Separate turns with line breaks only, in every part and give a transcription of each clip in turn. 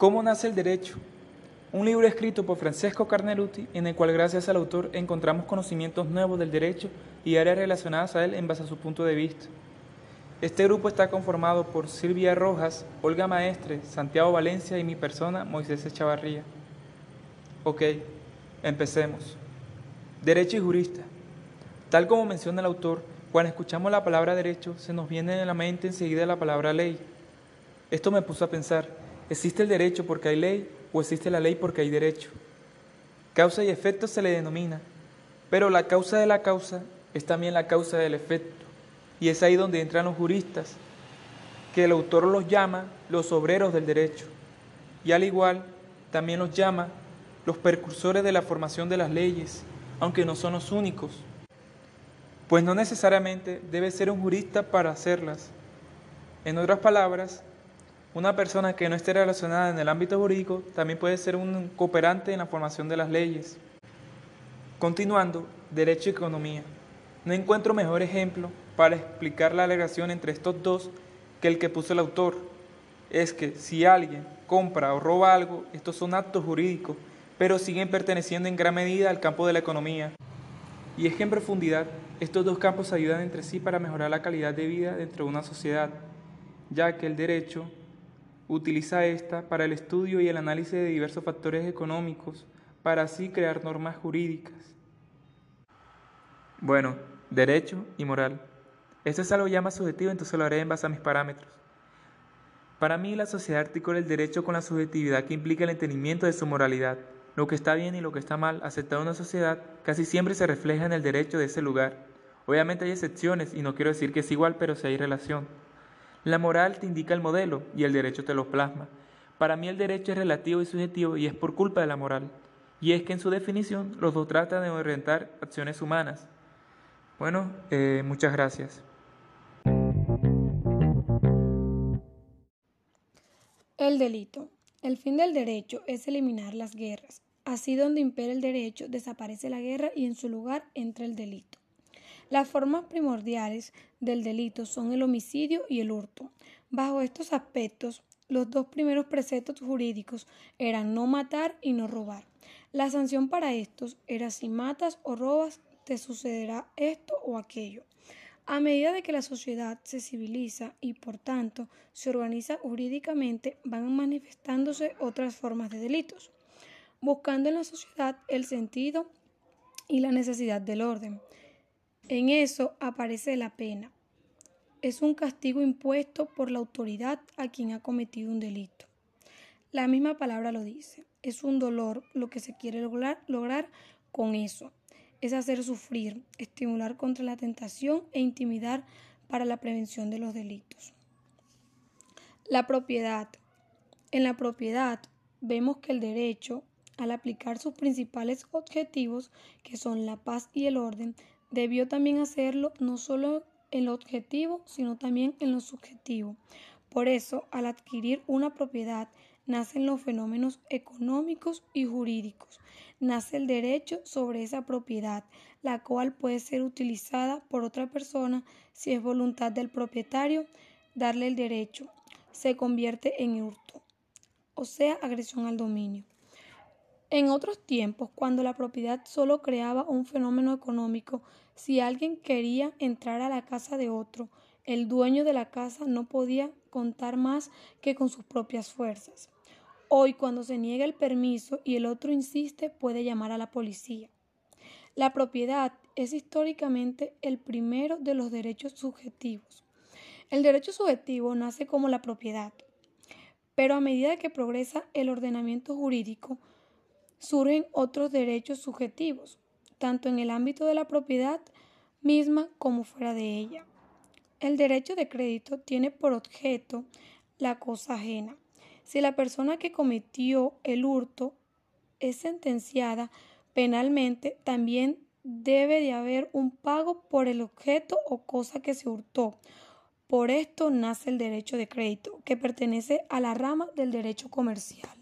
¿Cómo nace el derecho? Un libro escrito por Francesco Carneruti en el cual gracias al autor encontramos conocimientos nuevos del derecho y áreas relacionadas a él en base a su punto de vista. Este grupo está conformado por Silvia Rojas, Olga Maestre, Santiago Valencia y mi persona, Moisés Echavarría. Ok, empecemos. Derecho y jurista. Tal como menciona el autor, cuando escuchamos la palabra derecho, se nos viene a la mente enseguida la palabra ley. Esto me puso a pensar, ¿existe el derecho porque hay ley o existe la ley porque hay derecho? Causa y efecto se le denomina, pero la causa de la causa es también la causa del efecto. Y es ahí donde entran los juristas, que el autor los llama los obreros del derecho. Y al igual, también los llama los precursores de la formación de las leyes, aunque no son los únicos. Pues no necesariamente debe ser un jurista para hacerlas. En otras palabras, una persona que no esté relacionada en el ámbito jurídico también puede ser un cooperante en la formación de las leyes. Continuando, derecho y economía. No encuentro mejor ejemplo para explicar la alegación entre estos dos que el que puso el autor. Es que si alguien compra o roba algo, estos son actos jurídicos, pero siguen perteneciendo en gran medida al campo de la economía. Y es que en profundidad, estos dos campos ayudan entre sí para mejorar la calidad de vida dentro de una sociedad, ya que el derecho utiliza esta para el estudio y el análisis de diversos factores económicos, para así crear normas jurídicas. Bueno, derecho y moral. Esto es algo ya más subjetivo, entonces lo haré en base a mis parámetros. Para mí, la sociedad articula el derecho con la subjetividad que implica el entendimiento de su moralidad. Lo que está bien y lo que está mal, aceptado en una sociedad, casi siempre se refleja en el derecho de ese lugar. Obviamente hay excepciones y no quiero decir que es igual, pero sí hay relación. La moral te indica el modelo y el derecho te lo plasma. Para mí el derecho es relativo y subjetivo y es por culpa de la moral. Y es que en su definición los dos tratan de orientar acciones humanas. Bueno, eh, muchas gracias.
El delito. El fin del derecho es eliminar las guerras. Así donde impera el derecho, desaparece la guerra y en su lugar entra el delito. Las formas primordiales del delito son el homicidio y el hurto. Bajo estos aspectos, los dos primeros preceptos jurídicos eran no matar y no robar. La sanción para estos era si matas o robas, te sucederá esto o aquello. A medida de que la sociedad se civiliza y por tanto se organiza jurídicamente, van manifestándose otras formas de delitos, buscando en la sociedad el sentido y la necesidad del orden. En eso aparece la pena. Es un castigo impuesto por la autoridad a quien ha cometido un delito. La misma palabra lo dice. Es un dolor lo que se quiere lograr, lograr con eso es hacer sufrir, estimular contra la tentación e intimidar para la prevención de los delitos. La propiedad. En la propiedad vemos que el derecho, al aplicar sus principales objetivos, que son la paz y el orden, debió también hacerlo no solo en lo objetivo, sino también en lo subjetivo. Por eso, al adquirir una propiedad, nacen los fenómenos económicos y jurídicos. Nace el derecho sobre esa propiedad, la cual puede ser utilizada por otra persona si es voluntad del propietario darle el derecho. Se convierte en hurto, o sea, agresión al dominio. En otros tiempos, cuando la propiedad solo creaba un fenómeno económico, si alguien quería entrar a la casa de otro, el dueño de la casa no podía contar más que con sus propias fuerzas. Hoy, cuando se niega el permiso y el otro insiste, puede llamar a la policía. La propiedad es históricamente el primero de los derechos subjetivos. El derecho subjetivo nace como la propiedad, pero a medida que progresa el ordenamiento jurídico, surgen otros derechos subjetivos, tanto en el ámbito de la propiedad misma como fuera de ella. El derecho de crédito tiene por objeto la cosa ajena, si la persona que cometió el hurto es sentenciada penalmente, también debe de haber un pago por el objeto o cosa que se hurtó. Por esto nace el derecho de crédito, que pertenece a la rama del derecho comercial.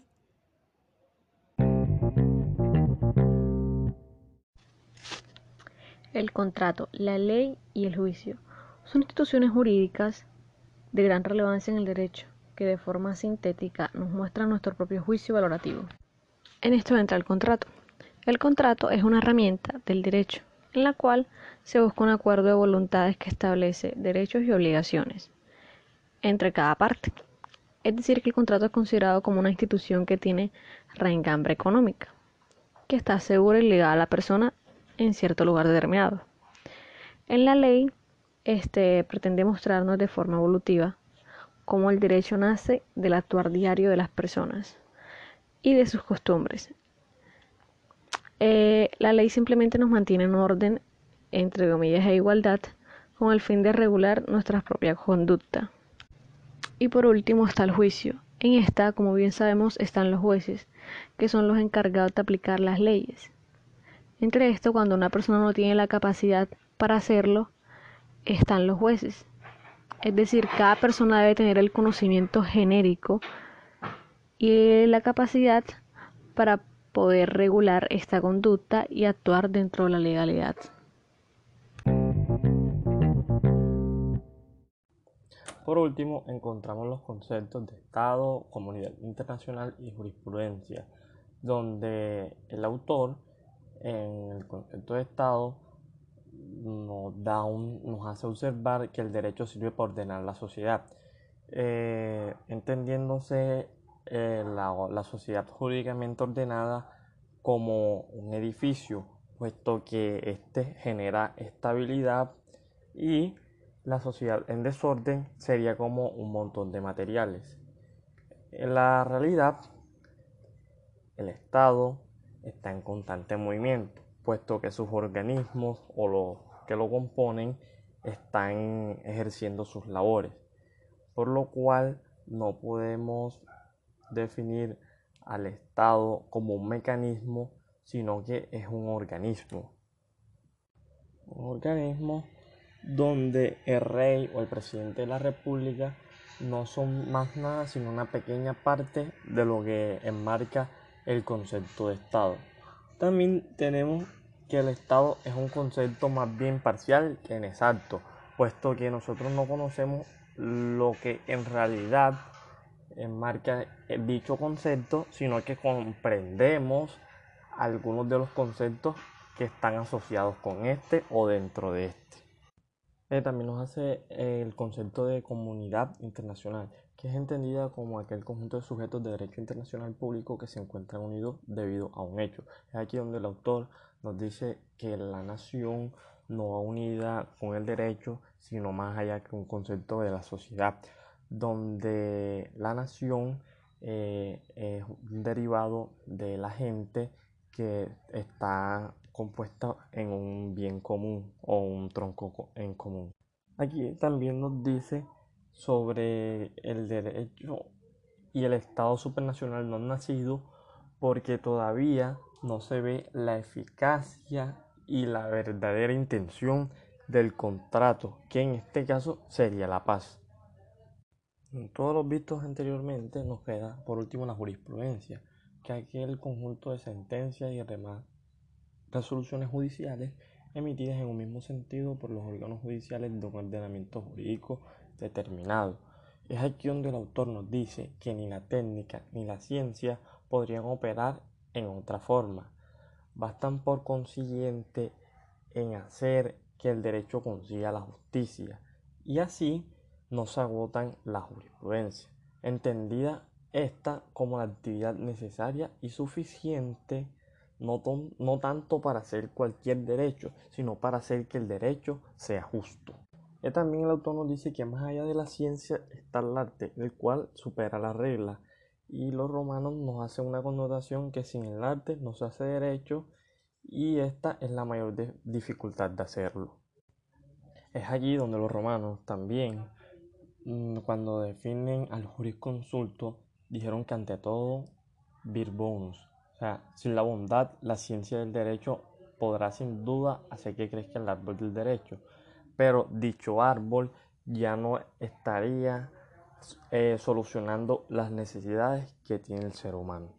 El contrato, la ley y el juicio son instituciones jurídicas de gran relevancia en el derecho que de forma sintética nos muestran nuestro propio juicio valorativo. En esto entra el contrato. El contrato es una herramienta del derecho en la cual se busca un acuerdo de voluntades que establece derechos y obligaciones entre cada parte. Es decir, que el contrato es considerado como una institución que tiene reengambre económica, que está segura y ligada a la persona en cierto lugar determinado. En la ley, este pretende mostrarnos de forma evolutiva cómo el derecho nace del actuar diario de las personas y de sus costumbres. Eh, la ley simplemente nos mantiene en orden, entre comillas, e igualdad, con el fin de regular nuestra propia conducta. Y por último está el juicio. En esta, como bien sabemos, están los jueces, que son los encargados de aplicar las leyes. Entre esto, cuando una persona no tiene la capacidad para hacerlo, están los jueces. Es decir, cada persona debe tener el conocimiento genérico y la capacidad para poder regular esta conducta y actuar dentro de la legalidad.
Por último, encontramos los conceptos de Estado, comunidad internacional y jurisprudencia, donde el autor en el concepto de Estado nos, da un, nos hace observar que el derecho sirve para ordenar la sociedad, eh, entendiéndose eh, la, la sociedad jurídicamente ordenada como un edificio, puesto que éste genera estabilidad y la sociedad en desorden sería como un montón de materiales. En la realidad, el Estado está en constante movimiento, puesto que sus organismos o los que lo componen están ejerciendo sus labores, por lo cual no podemos definir al Estado como un mecanismo, sino que es un organismo. Un organismo donde el rey o el presidente de la república no son más nada sino una pequeña parte de lo que enmarca el concepto de Estado. También tenemos que el Estado es un concepto más bien parcial que inexacto, puesto que nosotros no conocemos lo que en realidad enmarca dicho concepto, sino que comprendemos algunos de los conceptos que están asociados con este o dentro de este. Eh, también nos hace el concepto de comunidad internacional, que es entendida como aquel conjunto de sujetos de derecho internacional público que se encuentran unidos debido a un hecho. Es aquí donde el autor nos dice que la nación no va unida con el derecho, sino más allá que un concepto de la sociedad, donde la nación eh, es un derivado de la gente que está compuesta en un bien común o un tronco en común. Aquí también nos dice sobre el derecho y el Estado supranacional no nacido porque todavía no se ve la eficacia y la verdadera intención del contrato, que en este caso sería la paz. En todos los vistos anteriormente nos queda por último la jurisprudencia, que aquí el conjunto de sentencias y demás resoluciones judiciales emitidas en un mismo sentido por los órganos judiciales de un ordenamiento jurídico determinado. Es aquí donde el autor nos dice que ni la técnica ni la ciencia podrían operar en otra forma. Bastan por consiguiente en hacer que el derecho consiga la justicia y así no se agotan la jurisprudencia, entendida esta como la actividad necesaria y suficiente no, tanto para hacer cualquier derecho, sino para hacer que el derecho sea justo. También el autor nos dice que más allá de la ciencia está el arte, el cual supera la regla. Y los romanos nos hacen una connotación que sin el arte no se hace derecho y esta es la mayor dificultad de hacerlo. Es allí donde los romanos también, mm, cuando definen al jurisconsulto, dijeron que ante todo vir o sea, sin la bondad, la ciencia del derecho podrá sin duda hacer que crezca el árbol del derecho, pero dicho árbol ya no estaría eh, solucionando las necesidades que tiene el ser humano.